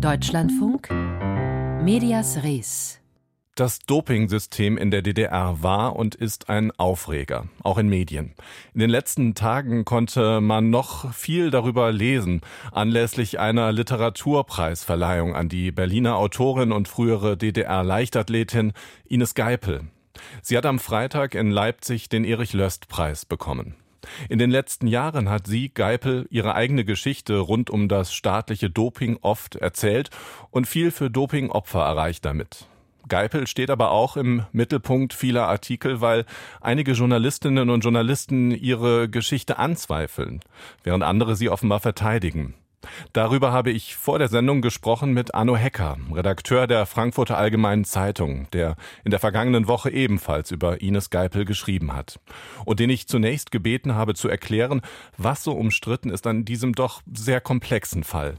Deutschlandfunk Medias Res das Dopingsystem in der DDR war und ist ein Aufreger, auch in Medien. In den letzten Tagen konnte man noch viel darüber lesen, anlässlich einer Literaturpreisverleihung an die Berliner Autorin und frühere DDR-Leichtathletin Ines Geipel. Sie hat am Freitag in Leipzig den Erich-Löst-Preis bekommen. In den letzten Jahren hat sie, Geipel, ihre eigene Geschichte rund um das staatliche Doping oft erzählt und viel für Dopingopfer erreicht damit. Geipel steht aber auch im Mittelpunkt vieler Artikel, weil einige Journalistinnen und Journalisten ihre Geschichte anzweifeln, während andere sie offenbar verteidigen. Darüber habe ich vor der Sendung gesprochen mit Arno Hecker, Redakteur der Frankfurter Allgemeinen Zeitung, der in der vergangenen Woche ebenfalls über Ines Geipel geschrieben hat. Und den ich zunächst gebeten habe zu erklären, was so umstritten ist an diesem doch sehr komplexen Fall.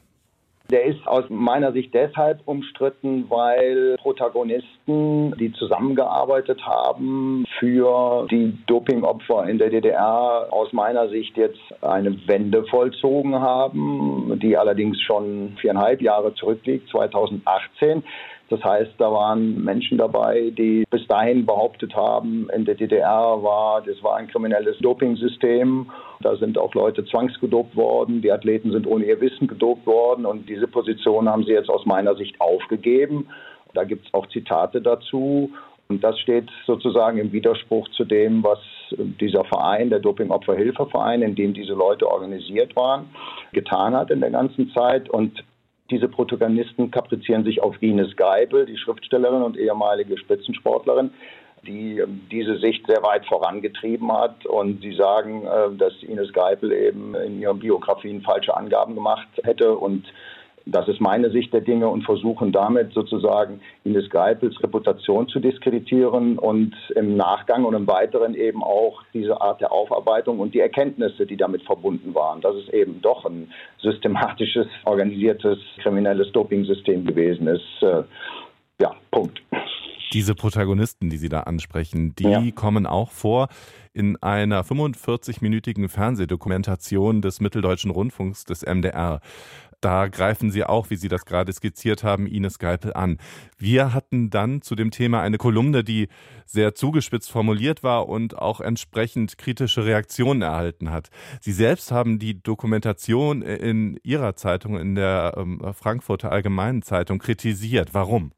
Der ist aus meiner Sicht deshalb umstritten, weil Protagonisten, die zusammengearbeitet haben für die Dopingopfer in der DDR, aus meiner Sicht jetzt eine Wende vollzogen haben, die allerdings schon viereinhalb Jahre zurückliegt, 2018. Das heißt, da waren Menschen dabei, die bis dahin behauptet haben, in der DDR war, das war ein kriminelles Dopingsystem. Da sind auch Leute zwangsgedopt worden. Die Athleten sind ohne ihr Wissen gedopt worden. Und diese Position haben sie jetzt aus meiner Sicht aufgegeben. Da gibt es auch Zitate dazu. Und das steht sozusagen im Widerspruch zu dem, was dieser Verein, der Dopingopferhilfeverein, in dem diese Leute organisiert waren, getan hat in der ganzen Zeit. Und diese Protagonisten kaprizieren sich auf Ines Geibel, die Schriftstellerin und ehemalige Spitzensportlerin, die ähm, diese Sicht sehr weit vorangetrieben hat. Und sie sagen, äh, dass Ines Geipel eben in ihren Biografien falsche Angaben gemacht hätte und das ist meine Sicht der Dinge und versuchen damit sozusagen Ines Geipels Reputation zu diskreditieren und im Nachgang und im Weiteren eben auch diese Art der Aufarbeitung und die Erkenntnisse, die damit verbunden waren, dass es eben doch ein systematisches, organisiertes, kriminelles Dopingsystem gewesen ist. Äh, ja, Punkt. Diese Protagonisten, die Sie da ansprechen, die ja. kommen auch vor in einer 45-minütigen Fernsehdokumentation des Mitteldeutschen Rundfunks des MDR. Da greifen Sie auch, wie Sie das gerade skizziert haben, Ines Geipel an. Wir hatten dann zu dem Thema eine Kolumne, die sehr zugespitzt formuliert war und auch entsprechend kritische Reaktionen erhalten hat. Sie selbst haben die Dokumentation in Ihrer Zeitung, in der ähm, Frankfurter Allgemeinen Zeitung, kritisiert. Warum?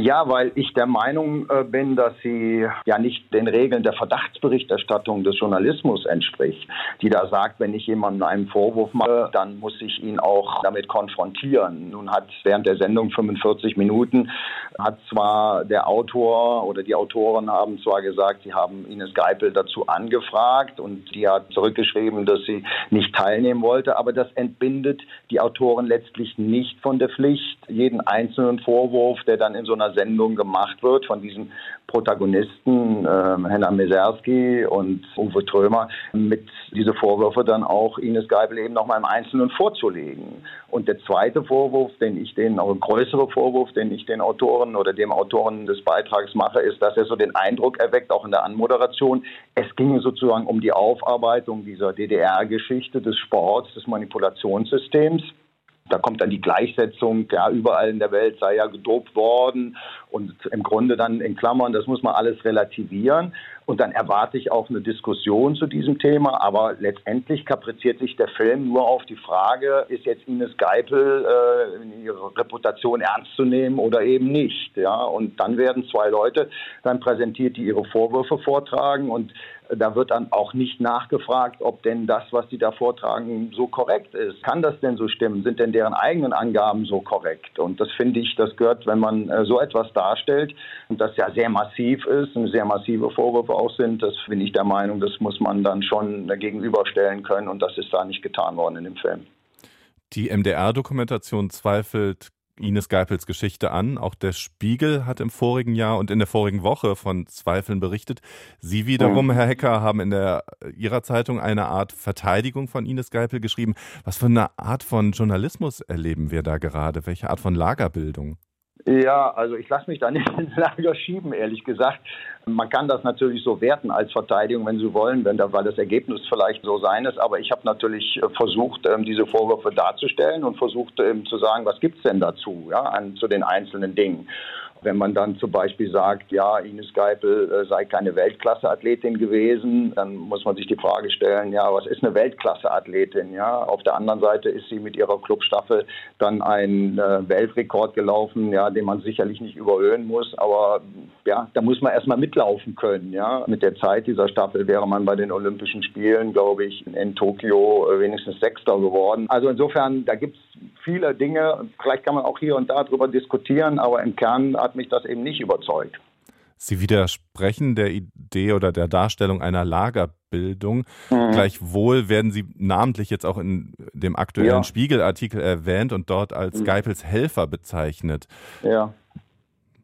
Ja, weil ich der Meinung äh, bin, dass sie ja nicht den Regeln der Verdachtsberichterstattung des Journalismus entspricht, die da sagt, wenn ich jemandem einen Vorwurf mache, dann muss ich ihn auch damit konfrontieren. Nun hat während der Sendung 45 Minuten hat zwar der Autor oder die Autoren haben zwar gesagt, sie haben Ines Geipel dazu angefragt und die hat zurückgeschrieben, dass sie nicht teilnehmen wollte, aber das entbindet die Autoren letztlich nicht von der Pflicht, jeden einzelnen Vorwurf, der dann in so einer Sendung gemacht wird von diesen Protagonisten, äh, Henna Meserski und Uwe Trömer, mit diese Vorwürfe dann auch Ines Geibel eben nochmal im Einzelnen vorzulegen. Und der zweite Vorwurf, den ich den, auch ein größerer Vorwurf, den ich den Autoren oder dem Autoren des Beitrags mache, ist, dass er so den Eindruck erweckt, auch in der Anmoderation, es ginge sozusagen um die Aufarbeitung dieser DDR-Geschichte des Sports, des Manipulationssystems. Da kommt dann die Gleichsetzung, ja, überall in der Welt sei ja gedopt worden und im Grunde dann in Klammern, das muss man alles relativieren. Und dann erwarte ich auch eine Diskussion zu diesem Thema. Aber letztendlich kapriziert sich der Film nur auf die Frage, ist jetzt Ines Geipel äh, ihre Reputation ernst zu nehmen oder eben nicht. Ja? Und dann werden zwei Leute dann präsentiert, die ihre Vorwürfe vortragen. Und da wird dann auch nicht nachgefragt, ob denn das, was sie da vortragen, so korrekt ist. Kann das denn so stimmen? Sind denn deren eigenen Angaben so korrekt? Und das finde ich, das gehört, wenn man äh, so etwas darstellt und das ja sehr massiv ist und sehr massive Vorwürfe auch sind, das bin ich der Meinung, das muss man dann schon gegenüberstellen können und das ist da nicht getan worden in dem Film. Die MDR-Dokumentation zweifelt Ines Geipels Geschichte an. Auch der Spiegel hat im vorigen Jahr und in der vorigen Woche von Zweifeln berichtet. Sie wiederum, mhm. Herr Hecker, haben in der, Ihrer Zeitung eine Art Verteidigung von Ines Geipel geschrieben. Was für eine Art von Journalismus erleben wir da gerade? Welche Art von Lagerbildung? Ja, also ich lasse mich da nicht ins Lager schieben, ehrlich gesagt. Man kann das natürlich so werten als Verteidigung, wenn Sie wollen, wenn da, weil das Ergebnis vielleicht so sein ist. Aber ich habe natürlich äh, versucht, ähm, diese Vorwürfe darzustellen und versucht ähm, zu sagen, was gibt's denn dazu, ja, an, zu den einzelnen Dingen. Wenn man dann zum Beispiel sagt, ja, Ines Geipel äh, sei keine Weltklasse-Athletin gewesen, dann muss man sich die Frage stellen, ja, was ist eine Weltklasse-Athletin? Ja, auf der anderen Seite ist sie mit ihrer Clubstaffel dann einen äh, Weltrekord gelaufen, ja, den man sicherlich nicht überhöhen muss, aber ja, da muss man erstmal mitlaufen können, ja. Mit der Zeit dieser Staffel wäre man bei den Olympischen Spielen, glaube ich, in Tokio äh, wenigstens Sechster geworden. Also insofern, da gibt es viele Dinge, vielleicht kann man auch hier und da drüber diskutieren, aber im Kern hat mich das eben nicht überzeugt. Sie widersprechen der Idee oder der Darstellung einer Lagerbildung. Mhm. Gleichwohl werden Sie namentlich jetzt auch in dem aktuellen ja. Spiegelartikel erwähnt und dort als mhm. Geipels Helfer bezeichnet. Ja.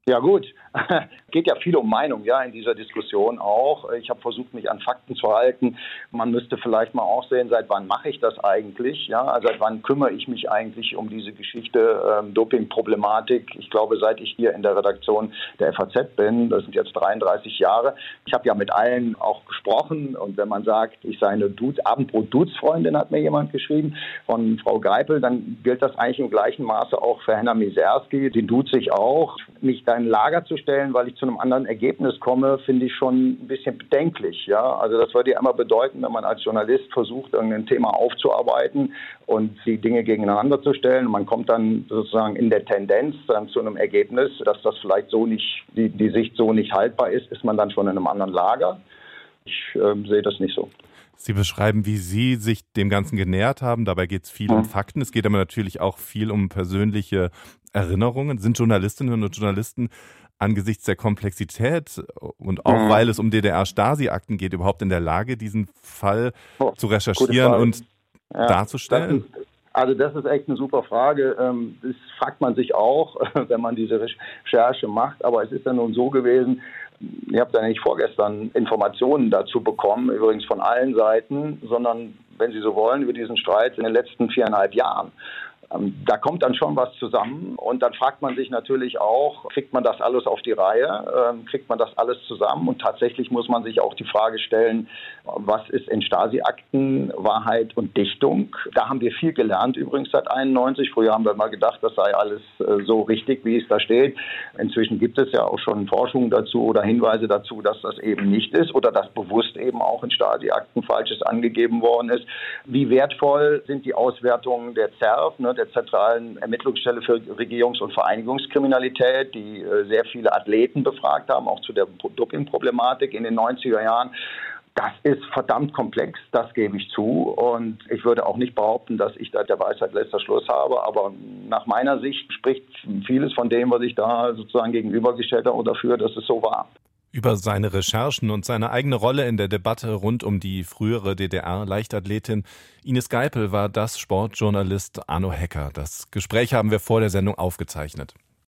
Ja gut, geht ja viel um Meinung, ja, in dieser Diskussion auch. Ich habe versucht, mich an Fakten zu halten. Man müsste vielleicht mal auch sehen, seit wann mache ich das eigentlich, ja, also seit wann kümmere ich mich eigentlich um diese Geschichte ähm, Doping-Problematik. Ich glaube, seit ich hier in der Redaktion der FAZ bin, das sind jetzt 33 Jahre. Ich habe ja mit allen auch gesprochen und wenn man sagt, ich sei eine Dudes, Abendbrot-Dudes-Freundin, hat mir jemand geschrieben, von Frau Greipel, dann gilt das eigentlich im gleichen Maße auch für Henna Miserski. Die duzt sich auch. Mich da Lager zu stellen, weil ich zu einem anderen Ergebnis komme, finde ich schon ein bisschen bedenklich. Ja? Also das würde ja immer bedeuten, wenn man als Journalist versucht, irgendein Thema aufzuarbeiten und die Dinge gegeneinander zu stellen. Man kommt dann sozusagen in der Tendenz dann zu einem Ergebnis, dass das vielleicht so nicht, die, die Sicht so nicht haltbar ist, ist man dann schon in einem anderen Lager. Ich äh, sehe das nicht so. Sie beschreiben, wie Sie sich dem Ganzen genähert haben. Dabei geht es viel mhm. um Fakten. Es geht aber natürlich auch viel um persönliche Erinnerungen. Sind Journalistinnen und Journalisten angesichts der Komplexität und auch mhm. weil es um DDR-Stasi-Akten geht, überhaupt in der Lage, diesen Fall oh, zu recherchieren und ja, darzustellen? Das ist, also das ist echt eine super Frage. Ähm, das fragt man sich auch, wenn man diese Recherche macht. Aber es ist ja nun so gewesen, ihr habt ja nicht vorgestern Informationen dazu bekommen, übrigens von allen Seiten, sondern, wenn Sie so wollen, über diesen Streit in den letzten viereinhalb Jahren. Ähm, da kommt dann schon was zusammen und dann fragt man sich natürlich auch, kriegt man das alles auf die Reihe, ähm, kriegt man das alles zusammen und tatsächlich muss man sich auch die Frage stellen, was ist in Stasi-Akten Wahrheit und Dichtung? Da haben wir viel gelernt übrigens seit 91. Früher haben wir mal gedacht, das sei alles äh, so richtig, wie es da steht. Inzwischen gibt es ja auch schon Forschung dazu oder Hinweise dazu, dass das eben nicht ist oder dass bewusst eben auch in Stasi-Akten Falsches angegeben worden ist. Wie wertvoll sind die Auswertungen der ZERF, ne, der zentralen Ermittlungsstelle für Regierungs- und Vereinigungskriminalität, die äh, sehr viele Athleten befragt haben, auch zu der Doping-Problematik in den 90er Jahren. Das ist verdammt komplex, das gebe ich zu. Und ich würde auch nicht behaupten, dass ich da der Weisheit letzter Schluss habe. Aber nach meiner Sicht spricht vieles von dem, was ich da sozusagen gegenübergestellt habe, dafür, dass es so war. Über seine Recherchen und seine eigene Rolle in der Debatte rund um die frühere DDR-Leichtathletin Ines Geipel war das Sportjournalist Arno Hecker. Das Gespräch haben wir vor der Sendung aufgezeichnet.